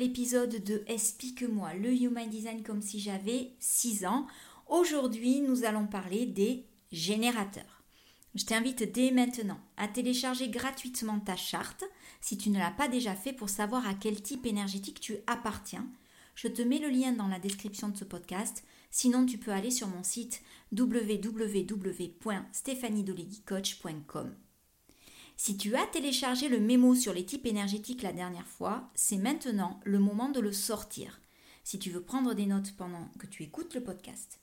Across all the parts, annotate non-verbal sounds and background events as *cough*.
Épisode de Explique-moi le Human Design comme si j'avais 6 ans. Aujourd'hui, nous allons parler des générateurs. Je t'invite dès maintenant à télécharger gratuitement ta charte si tu ne l'as pas déjà fait pour savoir à quel type énergétique tu appartiens. Je te mets le lien dans la description de ce podcast. Sinon, tu peux aller sur mon site www.stéphaniedoleguicoach.com. Si tu as téléchargé le mémo sur les types énergétiques la dernière fois, c'est maintenant le moment de le sortir. Si tu veux prendre des notes pendant que tu écoutes le podcast.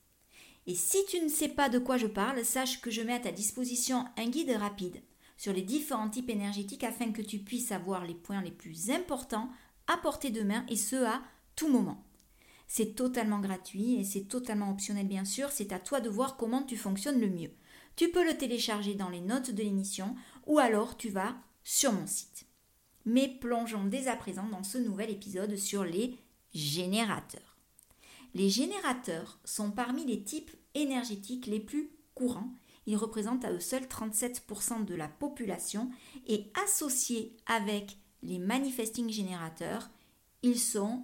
Et si tu ne sais pas de quoi je parle, sache que je mets à ta disposition un guide rapide sur les différents types énergétiques afin que tu puisses avoir les points les plus importants à portée de main et ce à tout moment. C'est totalement gratuit et c'est totalement optionnel bien sûr, c'est à toi de voir comment tu fonctionnes le mieux. Tu peux le télécharger dans les notes de l'émission ou alors tu vas sur mon site. Mais plongeons dès à présent dans ce nouvel épisode sur les générateurs. Les générateurs sont parmi les types énergétiques les plus courants. Ils représentent à eux seuls 37% de la population et associés avec les manifesting générateurs, ils, sont,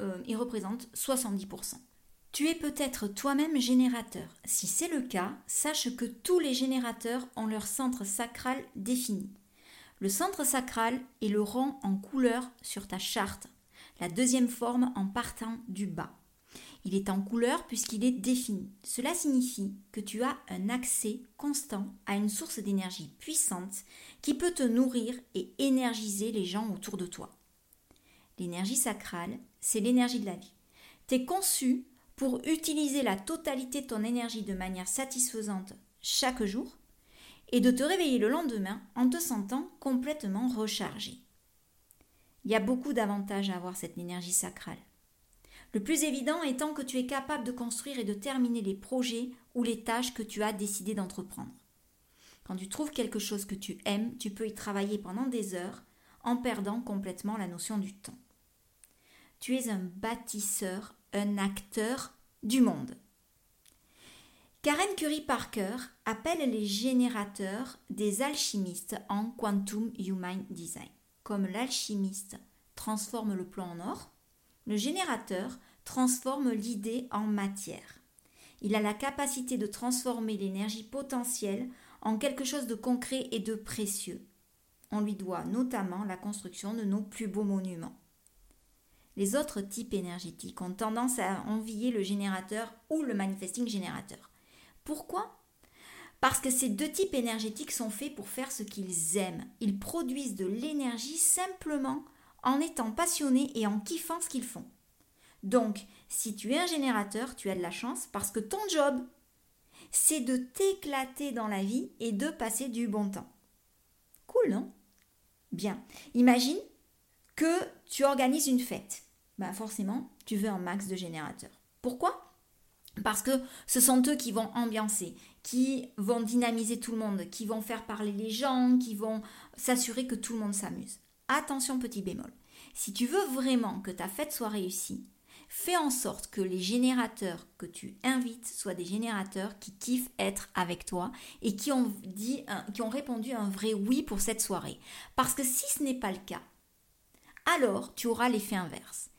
euh, ils représentent 70%. Tu es peut-être toi-même générateur. Si c'est le cas, sache que tous les générateurs ont leur centre sacral défini. Le centre sacral est le rang en couleur sur ta charte, la deuxième forme en partant du bas. Il est en couleur puisqu'il est défini. Cela signifie que tu as un accès constant à une source d'énergie puissante qui peut te nourrir et énergiser les gens autour de toi. L'énergie sacrale, c'est l'énergie de la vie. Tu es conçu pour utiliser la totalité de ton énergie de manière satisfaisante chaque jour et de te réveiller le lendemain en te sentant complètement rechargé. Il y a beaucoup d'avantages à avoir cette énergie sacrale. Le plus évident étant que tu es capable de construire et de terminer les projets ou les tâches que tu as décidé d'entreprendre. Quand tu trouves quelque chose que tu aimes, tu peux y travailler pendant des heures en perdant complètement la notion du temps. Tu es un bâtisseur un acteur du monde. Karen Curry Parker appelle les générateurs des alchimistes en Quantum Human Design. Comme l'alchimiste transforme le plan en or, le générateur transforme l'idée en matière. Il a la capacité de transformer l'énergie potentielle en quelque chose de concret et de précieux. On lui doit notamment la construction de nos plus beaux monuments. Les autres types énergétiques ont tendance à envier le générateur ou le manifesting générateur. Pourquoi? Parce que ces deux types énergétiques sont faits pour faire ce qu'ils aiment. Ils produisent de l'énergie simplement en étant passionnés et en kiffant ce qu'ils font. Donc, si tu es un générateur, tu as de la chance parce que ton job, c'est de t'éclater dans la vie et de passer du bon temps. Cool, non? Bien. Imagine que tu organises une fête bah forcément, tu veux un max de générateurs. Pourquoi? Parce que ce sont eux qui vont ambiancer, qui vont dynamiser tout le monde, qui vont faire parler les gens, qui vont s'assurer que tout le monde s'amuse. Attention petit bémol. Si tu veux vraiment que ta fête soit réussie, fais en sorte que les générateurs que tu invites soient des générateurs qui kiffent être avec toi et qui ont, dit, qui ont répondu un vrai oui pour cette soirée. Parce que si ce n'est pas le cas, alors tu auras l'effet inverse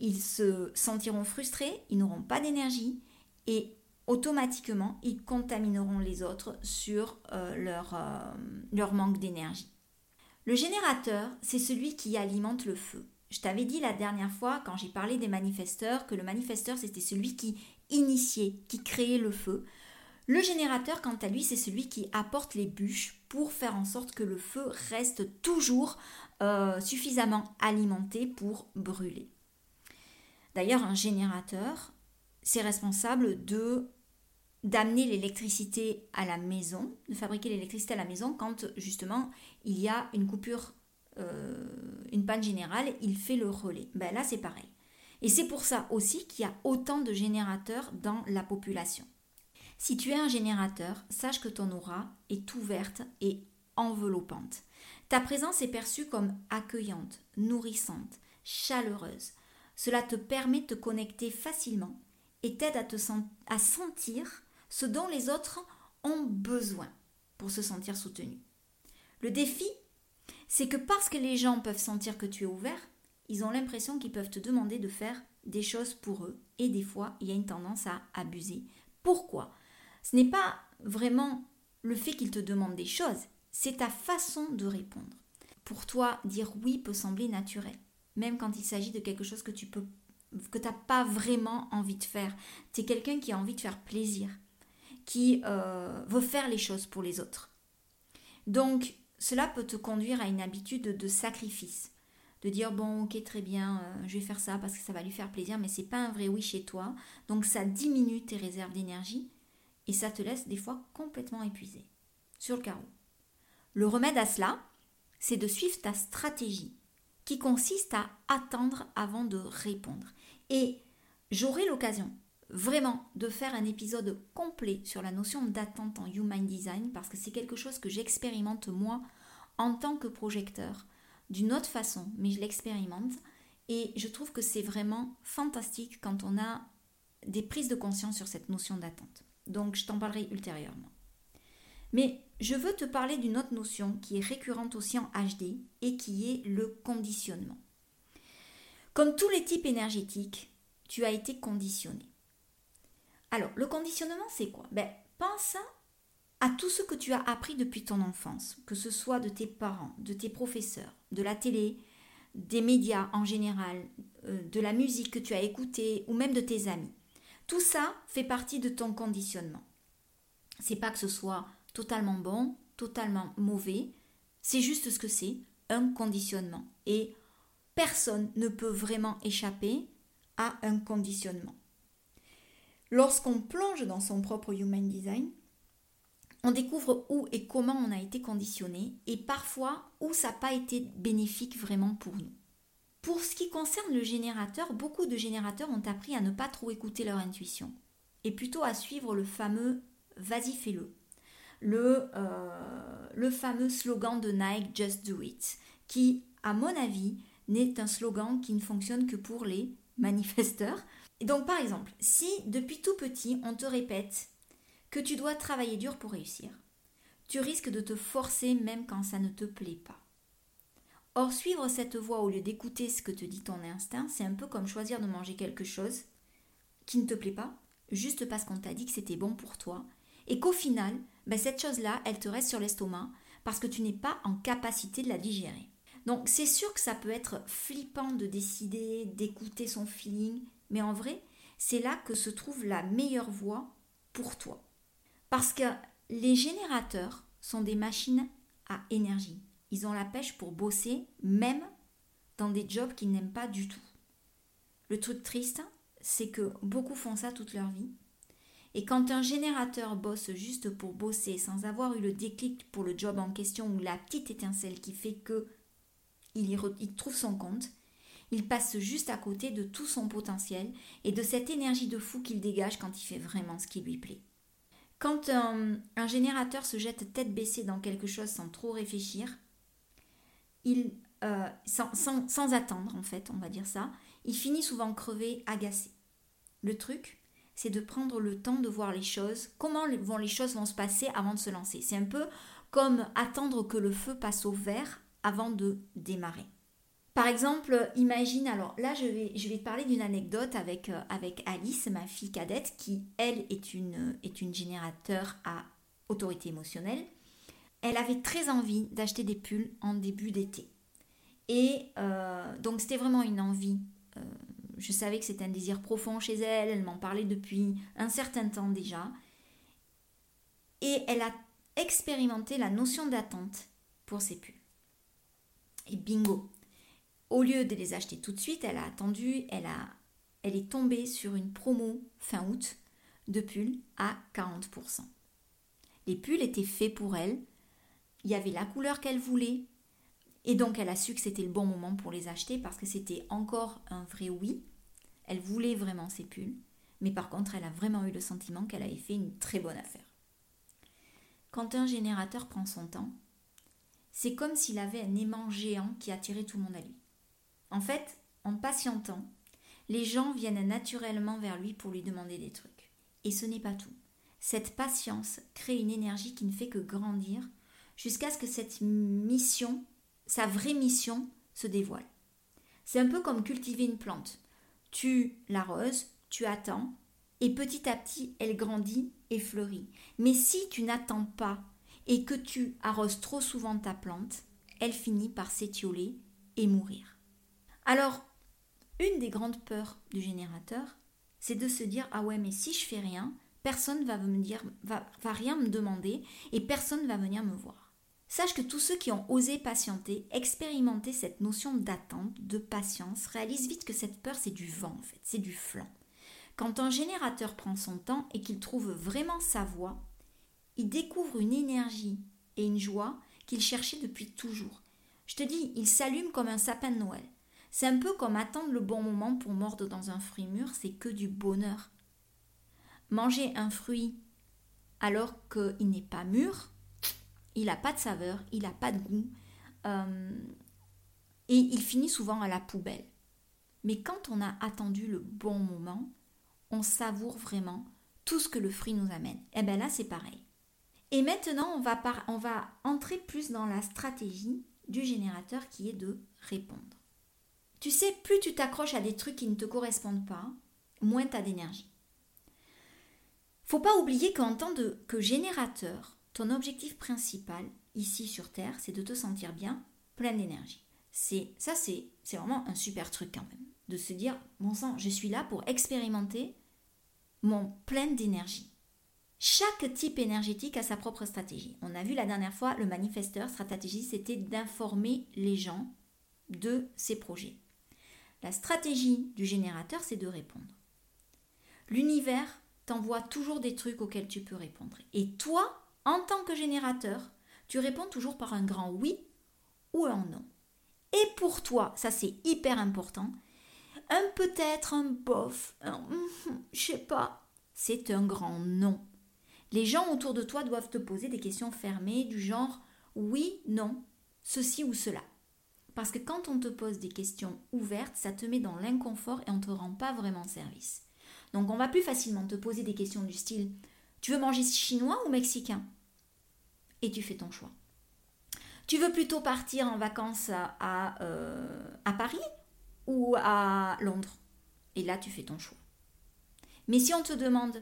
ils se sentiront frustrés, ils n'auront pas d'énergie et automatiquement ils contamineront les autres sur euh, leur, euh, leur manque d'énergie. Le générateur, c'est celui qui alimente le feu. Je t'avais dit la dernière fois, quand j'ai parlé des manifesteurs, que le manifesteur, c'était celui qui initiait, qui créait le feu. Le générateur, quant à lui, c'est celui qui apporte les bûches pour faire en sorte que le feu reste toujours euh, suffisamment alimenté pour brûler. D'ailleurs, un générateur, c'est responsable de d'amener l'électricité à la maison, de fabriquer l'électricité à la maison quand justement il y a une coupure, euh, une panne générale, il fait le relais. Ben là c'est pareil. Et c'est pour ça aussi qu'il y a autant de générateurs dans la population. Si tu es un générateur, sache que ton aura est ouverte et enveloppante. Ta présence est perçue comme accueillante, nourrissante, chaleureuse. Cela te permet de te connecter facilement et t'aide à, sentir ce dont les autres ont besoin pour se sentir soutenus. Le défi, c'est que parce que les gens peuvent sentir que tu es ouvert, ils ont l'impression qu'ils peuvent te demander de faire des choses pour eux et des fois il y a une tendance à abuser. Pourquoi? Ce n'est pas vraiment le fait qu'ils te demandent des choses, c'est ta façon de répondre. Pour toi, dire oui peut sembler naturel, même quand il s'agit de quelque chose que tu peux que n'as pas vraiment envie de faire. Tu es quelqu'un qui a envie de faire plaisir qui euh, veut faire les choses pour les autres. Donc, cela peut te conduire à une habitude de sacrifice. De dire, bon, ok, très bien, euh, je vais faire ça parce que ça va lui faire plaisir, mais c'est pas un vrai oui chez toi. Donc, ça diminue tes réserves d'énergie et ça te laisse des fois complètement épuisé sur le carreau. Le remède à cela, c'est de suivre ta stratégie qui consiste à attendre avant de répondre. Et j'aurai l'occasion vraiment de faire un épisode complet sur la notion d'attente en Human Design parce que c'est quelque chose que j'expérimente moi en tant que projecteur d'une autre façon, mais je l'expérimente et je trouve que c'est vraiment fantastique quand on a des prises de conscience sur cette notion d'attente. Donc je t'en parlerai ultérieurement. Mais je veux te parler d'une autre notion qui est récurrente aussi en HD et qui est le conditionnement. Comme tous les types énergétiques, tu as été conditionné. Alors, le conditionnement, c'est quoi? Ben, Pense à tout ce que tu as appris depuis ton enfance, que ce soit de tes parents, de tes professeurs, de la télé, des médias en général, euh, de la musique que tu as écoutée ou même de tes amis. Tout ça fait partie de ton conditionnement. C'est pas que ce soit totalement bon, totalement mauvais, c'est juste ce que c'est, un conditionnement. Et personne ne peut vraiment échapper à un conditionnement. Lorsqu'on plonge dans son propre Human Design, on découvre où et comment on a été conditionné et parfois où ça n'a pas été bénéfique vraiment pour nous. Pour ce qui concerne le générateur, beaucoup de générateurs ont appris à ne pas trop écouter leur intuition et plutôt à suivre le fameux vas-y fais-le. Le, euh, le fameux slogan de Nike Just Do It, qui, à mon avis, n'est un slogan qui ne fonctionne que pour les *laughs* manifesteurs, donc par exemple, si depuis tout petit on te répète que tu dois travailler dur pour réussir, tu risques de te forcer même quand ça ne te plaît pas. Or, suivre cette voie au lieu d'écouter ce que te dit ton instinct, c'est un peu comme choisir de manger quelque chose qui ne te plaît pas, juste parce qu'on t'a dit que c'était bon pour toi, et qu'au final, ben, cette chose-là, elle te reste sur l'estomac parce que tu n'es pas en capacité de la digérer. Donc c'est sûr que ça peut être flippant de décider, d'écouter son feeling, mais en vrai, c'est là que se trouve la meilleure voie pour toi. Parce que les générateurs sont des machines à énergie. Ils ont la pêche pour bosser, même dans des jobs qu'ils n'aiment pas du tout. Le truc triste, c'est que beaucoup font ça toute leur vie. Et quand un générateur bosse juste pour bosser sans avoir eu le déclic pour le job en question ou la petite étincelle qui fait que il, il trouve son compte, il passe juste à côté de tout son potentiel et de cette énergie de fou qu'il dégage quand il fait vraiment ce qui lui plaît. Quand un, générateur se jette tête baissée dans quelque chose sans trop réfléchir, il, euh, sans, attendre en fait, on va dire ça, il finit souvent crevé, agacé. Le truc, c'est de prendre le temps de voir les choses, comment vont les choses vont se passer avant de se lancer. C'est un peu comme attendre que le feu passe au vert avant de démarrer. Par exemple, imagine, alors là je vais, te parler d'une anecdote avec, euh, avec Alice, ma fille cadette, qui elle est une, est une générateur à autorité émotionnelle. elle avait très envie d'acheter des pulls en début d'été. Et euh, donc c'était vraiment une envie. Euh, je savais que c'était un désir profond chez elle, elle m'en parlait depuis un certain temps déjà. Et elle a expérimenté la notion d'attente pour ses pulls. Et bingo, au lieu de les acheter tout de suite, elle a attendu, elle, a, elle est tombée sur une promo fin août de pulls à 40%. Les pulls étaient faits pour elle, il y avait la couleur qu'elle voulait, et donc elle a su que c'était le bon moment pour les acheter parce que c'était encore un vrai oui. Elle voulait vraiment ces pulls, mais par contre elle a vraiment eu le sentiment qu'elle avait fait une très bonne affaire. Quand un générateur prend son temps, c'est comme s'il avait un aimant géant qui attirait tout le monde à lui. En fait, en patientant, les gens viennent naturellement vers lui pour lui demander des trucs. Et ce n'est pas tout. Cette patience crée une énergie qui ne fait que grandir jusqu'à ce que cette mission, sa vraie mission, se dévoile. C'est un peu comme cultiver une plante. Tu l'arroses, tu attends, et petit à petit, elle grandit et fleurit. Mais si tu n'attends pas et que tu arroses trop souvent ta plante, elle finit par s'étioler et mourir. Alors, une des grandes peurs du générateur, c'est de se dire ah ouais mais si je fais rien, personne va me dire va, rien me demander et personne va venir me voir. Sache que tous ceux qui ont osé patienter, expérimenter cette notion d'attente, de patience, réalisent vite que cette peur c'est du vent en fait, c'est du flanc. Quand un générateur prend son temps et qu'il trouve vraiment sa voie, il découvre une énergie et une joie qu'il cherchait depuis toujours. Je te dis, il s'allume comme un sapin de Noël. C'est un peu comme attendre le bon moment pour mordre dans un fruit mûr, c'est que du bonheur. Manger un fruit alors qu'il n'est pas mûr, il n'a pas de saveur, il n'a pas de goût, euh, et il finit souvent à la poubelle. Mais quand on a attendu le bon moment, on savoure vraiment tout ce que le fruit nous amène. Et eh bien là, c'est pareil. Et maintenant, on va, on va entrer plus dans la stratégie du générateur qui est de répondre. Tu sais, plus tu t'accroches à des trucs qui ne te correspondent pas, moins tu as d'énergie. Faut pas oublier qu'en tant que générateur, ton objectif principal ici sur Terre, c'est de te sentir bien, plein d'énergie. C'est ça, c'est vraiment un super truc quand même de se dire, bon sang, je suis là pour expérimenter mon plein d'énergie. Chaque type énergétique a sa propre stratégie. On a vu la dernière fois, le manifesteur, stratégie, c'était d'informer les gens de ses projets. La stratégie du générateur, c'est de répondre. L'univers t'envoie toujours des trucs auxquels tu peux répondre. Et toi, en tant que générateur, tu réponds toujours par un grand oui ou un non. Et pour toi, ça c'est hyper important, un peut-être, un bof, un hum, je sais pas, c'est un grand non. Les gens autour de toi doivent te poser des questions fermées du genre oui, non, ceci ou cela. Parce que quand on te pose des questions ouvertes, ça te met dans l'inconfort et on ne te rend pas vraiment service. Donc on va plus facilement te poser des questions du style tu veux manger chinois ou mexicain? Et tu fais ton choix. Tu veux plutôt partir en vacances à, euh, Paris ou à Londres? Et là, tu fais ton choix. Mais si on te demande,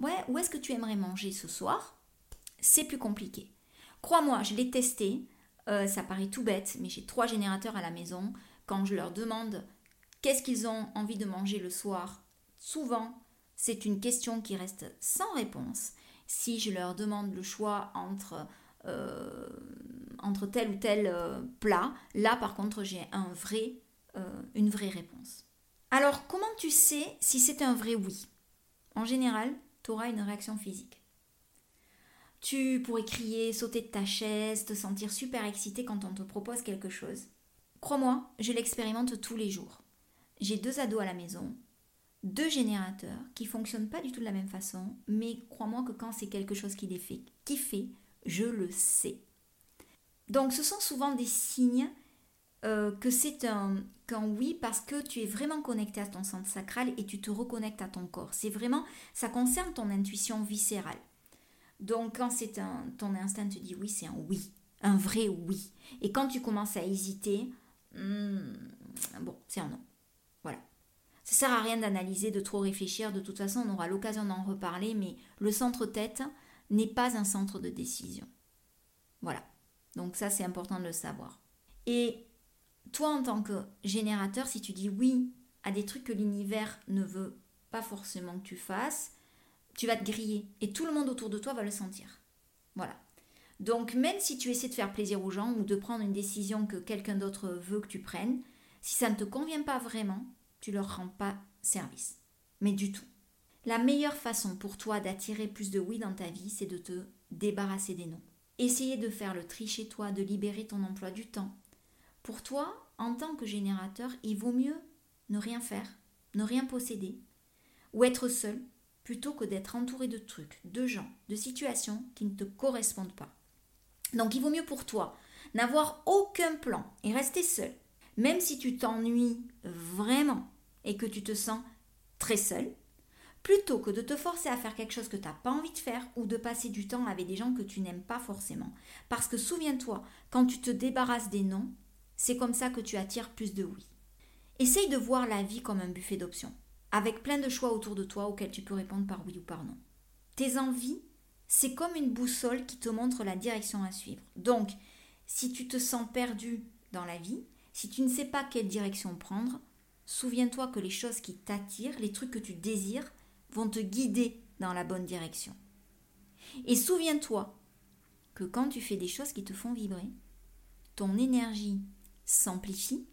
ouais, où est-ce que tu aimerais manger ce soir? C'est plus compliqué. Crois-moi, je l'ai testé. Euh, ça paraît tout bête, mais j'ai trois générateurs à la maison. Quand je leur demande qu'est-ce qu'ils ont envie de manger le soir, souvent, c'est une question qui reste sans réponse. Si je leur demande le choix entre, euh, tel ou tel euh, plat, là par contre j'ai un vrai euh, une vraie réponse. Alors, comment tu sais si c'est un vrai oui? En général, tu auras une réaction physique. Tu pourrais crier, sauter de ta chaise, te sentir super excité quand on te propose quelque chose. Crois-moi, je l'expérimente tous les jours. J'ai deux ados à la maison, deux générateurs qui fonctionnent pas du tout de la même façon, mais crois-moi que quand c'est quelque chose qui les fait je le sais. Donc ce sont souvent des signes euh, que c'est un, qu'un oui parce que tu es vraiment connecté à ton centre sacral et tu te reconnectes à ton corps. C'est vraiment, ça concerne ton intuition viscérale. Donc quand c'est un, ton instinct te dit oui, c'est un oui, un vrai oui. Et quand tu commences à hésiter, hmm, bon, c'est un non. Ça sert à rien d'analyser, de trop réfléchir. De toute façon, on aura l'occasion d'en reparler, mais le centre tête n'est pas un centre de décision. Voilà. Donc ça, c'est important de le savoir. Et toi, en tant que générateur, si tu dis oui à des trucs que l'univers ne veut pas forcément que tu fasses, tu vas te griller. Et tout le monde autour de toi va le sentir. Voilà. Donc même si tu essaies de faire plaisir aux gens ou de prendre une décision que quelqu'un d'autre veut que tu prennes, si ça ne te convient pas vraiment, tu leur rends pas service. Mais du tout. La meilleure façon pour toi d'attirer plus de oui dans ta vie, c'est de te débarrasser des noms. Essayer de faire le tri chez toi, de libérer ton emploi du temps. Pour toi, en tant que générateur, il vaut mieux ne rien faire, ne rien posséder, ou être seul, plutôt que d'être entouré de trucs, de gens, de situations qui ne te correspondent pas. Donc il vaut mieux pour toi n'avoir aucun plan et rester seul. Même si tu t'ennuies vraiment et que tu te sens très seul, plutôt que de te forcer à faire quelque chose que tu n'as pas envie de faire ou de passer du temps avec des gens que tu n'aimes pas forcément. Parce que souviens-toi, quand tu te débarrasses des noms, c'est comme ça que tu attires plus de oui. Essaye de voir la vie comme un buffet d'options, avec plein de choix autour de toi auxquels tu peux répondre par oui ou par non. Tes envies, c'est comme une boussole qui te montre la direction à suivre. Donc, si tu te sens perdu dans la vie, si tu ne sais pas quelle direction prendre, souviens-toi que les choses qui t'attirent, les trucs que tu désires, vont te guider dans la bonne direction. Et souviens-toi que quand tu fais des choses qui te font vibrer, ton énergie s'amplifie,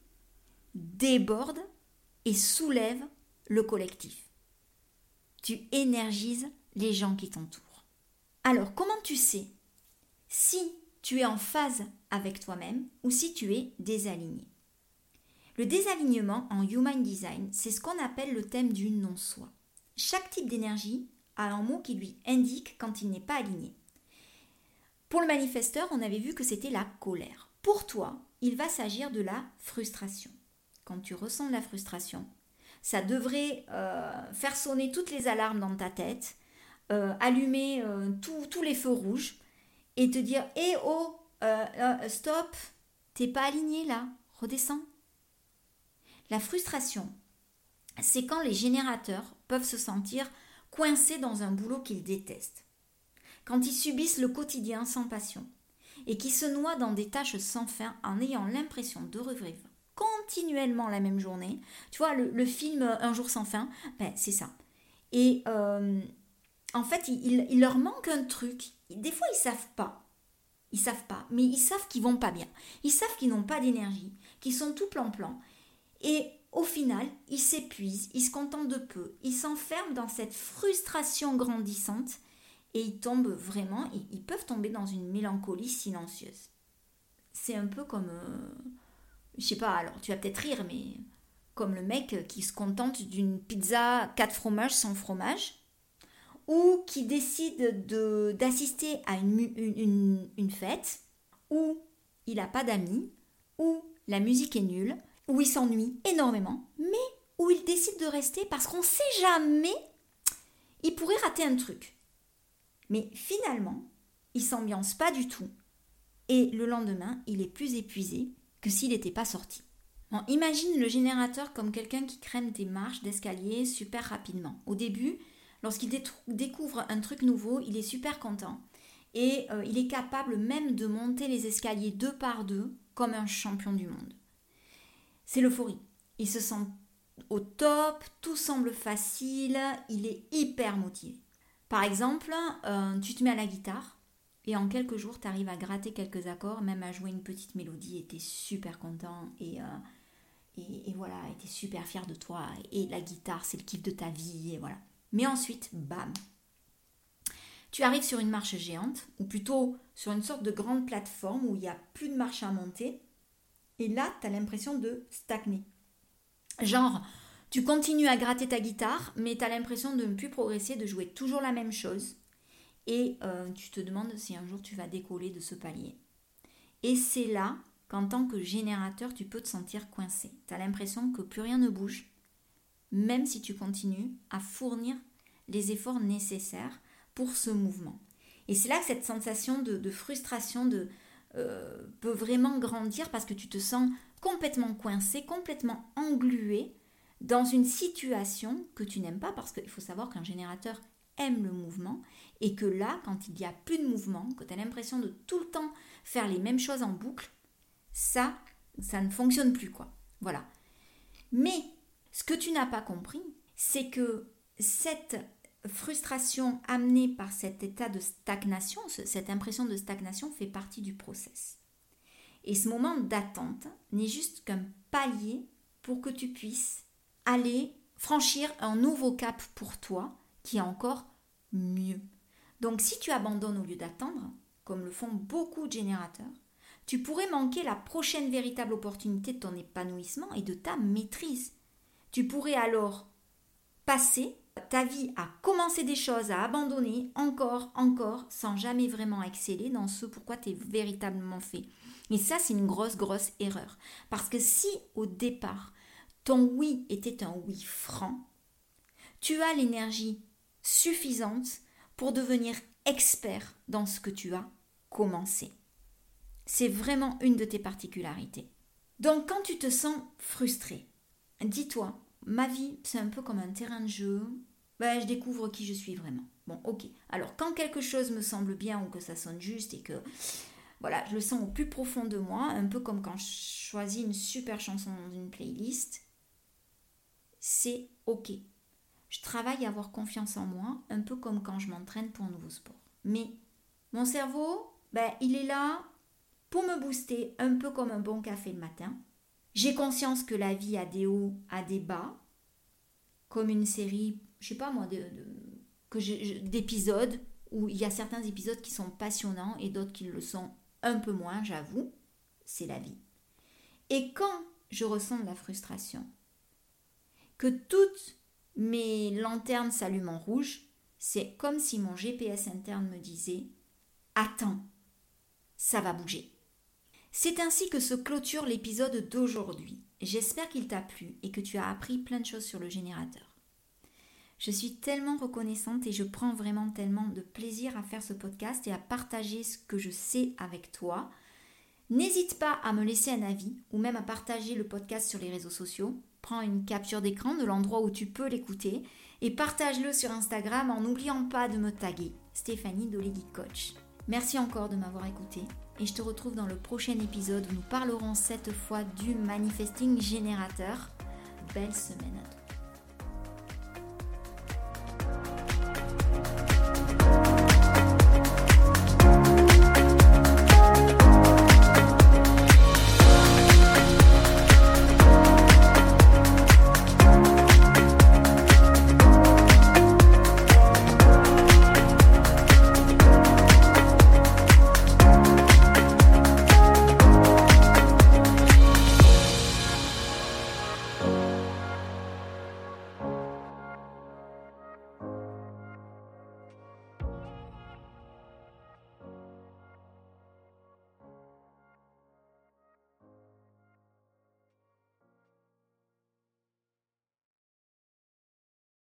déborde et soulève le collectif. Tu énergises les gens qui t'entourent. Alors, comment tu sais si tu es en phase avec toi-même ou si tu es désaligné Le désalignement en Human Design, c'est ce qu'on appelle le thème du non-soi. Chaque type d'énergie a un mot qui lui indique quand il n'est pas aligné. Pour le manifesteur, on avait vu que c'était la colère. Pour toi, il va s'agir de la frustration. Quand tu ressens la frustration, ça devrait euh, faire sonner toutes les alarmes dans ta tête, euh, allumer euh, tous les feux rouges et te dire Eh oh, stop, t'es pas aligné là, redescends. La frustration, c'est quand les générateurs peuvent se sentir coincés dans un boulot qu'ils détestent, quand ils subissent le quotidien sans passion et qui se noient dans des tâches sans fin en ayant l'impression de revivre continuellement la même journée. Tu vois, le, film Un jour sans fin, ben, c'est ça. Et euh, en fait, il, leur manque un truc. Des fois, ils savent pas. Ils savent pas, mais ils savent qu'ils vont pas bien. Ils savent qu'ils n'ont pas d'énergie, qu'ils sont tout plan-plan. Et au final, ils s'épuisent, ils se contentent de peu, ils s'enferment dans cette frustration grandissante et ils tombent vraiment, ils, peuvent tomber dans une mélancolie silencieuse. C'est un peu comme, euh, je sais pas, alors tu vas peut-être rire, mais comme le mec qui se contente d'une pizza 4 fromages sans fromage, ou qui décide d'assister à une, une fête, où il n'a pas d'amis, où la musique est nulle, où il s'ennuie énormément, mais où il décide de rester parce qu'on ne sait jamais, il pourrait rater un truc. Mais finalement, il s'ambiance pas du tout. Et le lendemain, il est plus épuisé que s'il n'était pas sorti. imagine le générateur comme quelqu'un qui crème des marches d'escalier super rapidement. Au début, lorsqu'il découvre un truc nouveau, il est super content. Et euh, il est capable même de monter les escaliers deux par deux comme un champion du monde c'est l'euphorie. Il se sent au top, tout semble facile, il est hyper motivé. Par exemple, euh, tu te mets à la guitare et en quelques jours, tu arrives à gratter quelques accords, même à jouer une petite mélodie et tu es super content et, euh, et, et, voilà, tu es super fier de toi. Et la guitare, c'est le kiff de ta vie et voilà. Mais ensuite, bam, tu arrives sur une marche géante, ou plutôt sur une sorte de grande plateforme où il n'y a plus de marche à monter et là, tu as l'impression de stagner. Genre, tu continues à gratter ta guitare, mais tu as l'impression de ne plus progresser, de jouer toujours la même chose. Et euh, tu te demandes si un jour tu vas décoller de ce palier. Et c'est là qu'en tant que générateur, tu peux te sentir coincé. Tu as l'impression que plus rien ne bouge, même si tu continues à fournir les efforts nécessaires pour ce mouvement. Et c'est là que cette sensation de frustration, de, euh, peut vraiment grandir parce que tu te sens complètement coincé, complètement englué dans une situation que tu n'aimes pas parce qu'il faut savoir qu'un générateur aimes le mouvement et que là, quand il n'y a plus de mouvement, que tu as l'impression de tout le temps faire les mêmes choses en boucle, ça, ça ne fonctionne plus, quoi. Voilà. Mais ce que tu n'as pas compris, c'est que cette frustration amenée par cet état de stagnation, cette impression de stagnation fait partie du process. Et ce moment d'attente n'est juste qu'un palier pour que tu puisses aller franchir un nouveau cap pour toi qui est encore mieux. Donc si tu abandonnes au lieu d'attendre, comme le font beaucoup de générateurs, tu pourrais manquer la prochaine véritable opportunité de ton épanouissement et de ta maîtrise. Tu pourrais alors passer ta vie à commencer des choses, à abandonner encore, encore, sans jamais vraiment exceller dans ce pourquoi tu es véritablement fait. Et ça, c'est une grosse, grosse erreur. Parce que si au départ, ton oui était un oui franc, tu as l'énergie suffisante pour devenir expert dans ce que tu as commencé. C'est vraiment une de tes particularités. Donc quand tu te sens frustré, dis-toi, ma vie, c'est un peu comme un terrain de jeu. Ben, je découvre qui je suis vraiment. Bon, ok. Alors, quand quelque chose me semble bien ou que ça sonne juste et que, voilà, je le sens au plus profond de moi, un peu comme quand je choisis une super chanson dans une playlist, c'est ok. Je travaille à avoir confiance en moi, un peu comme quand je m'entraîne pour un nouveau sport. Mais mon cerveau, ben, il est là pour me booster, un peu comme un bon café le matin. J'ai conscience que la vie a des hauts, a des bas, comme une série, je sais pas moi, d'épisodes où il y a certains épisodes qui sont passionnants et d'autres qui le sont un peu moins, j'avoue. C'est la vie. Et quand je ressens de la frustration, que toutes mes lanternes s'allument en rouge, c'est comme si mon GPS interne me disait Attends, ça va bouger. C'est ainsi que se clôture l'épisode d'aujourd'hui. J'espère qu'il t'a plu et que tu as appris plein de choses sur le générateur. Je suis tellement reconnaissante et je prends vraiment tellement de plaisir à faire ce podcast et à partager ce que je sais avec toi. N'hésite pas à me laisser un avis ou même à partager le podcast sur les réseaux sociaux. Prends une capture d'écran de l'endroit où tu peux l'écouter et partage-le sur Instagram en n'oubliant pas de me taguer Stéphanie Dolegui Coach. Merci encore de m'avoir écouté et je te retrouve dans le prochain épisode où nous parlerons cette fois du manifesting générateur. Belle semaine à toi.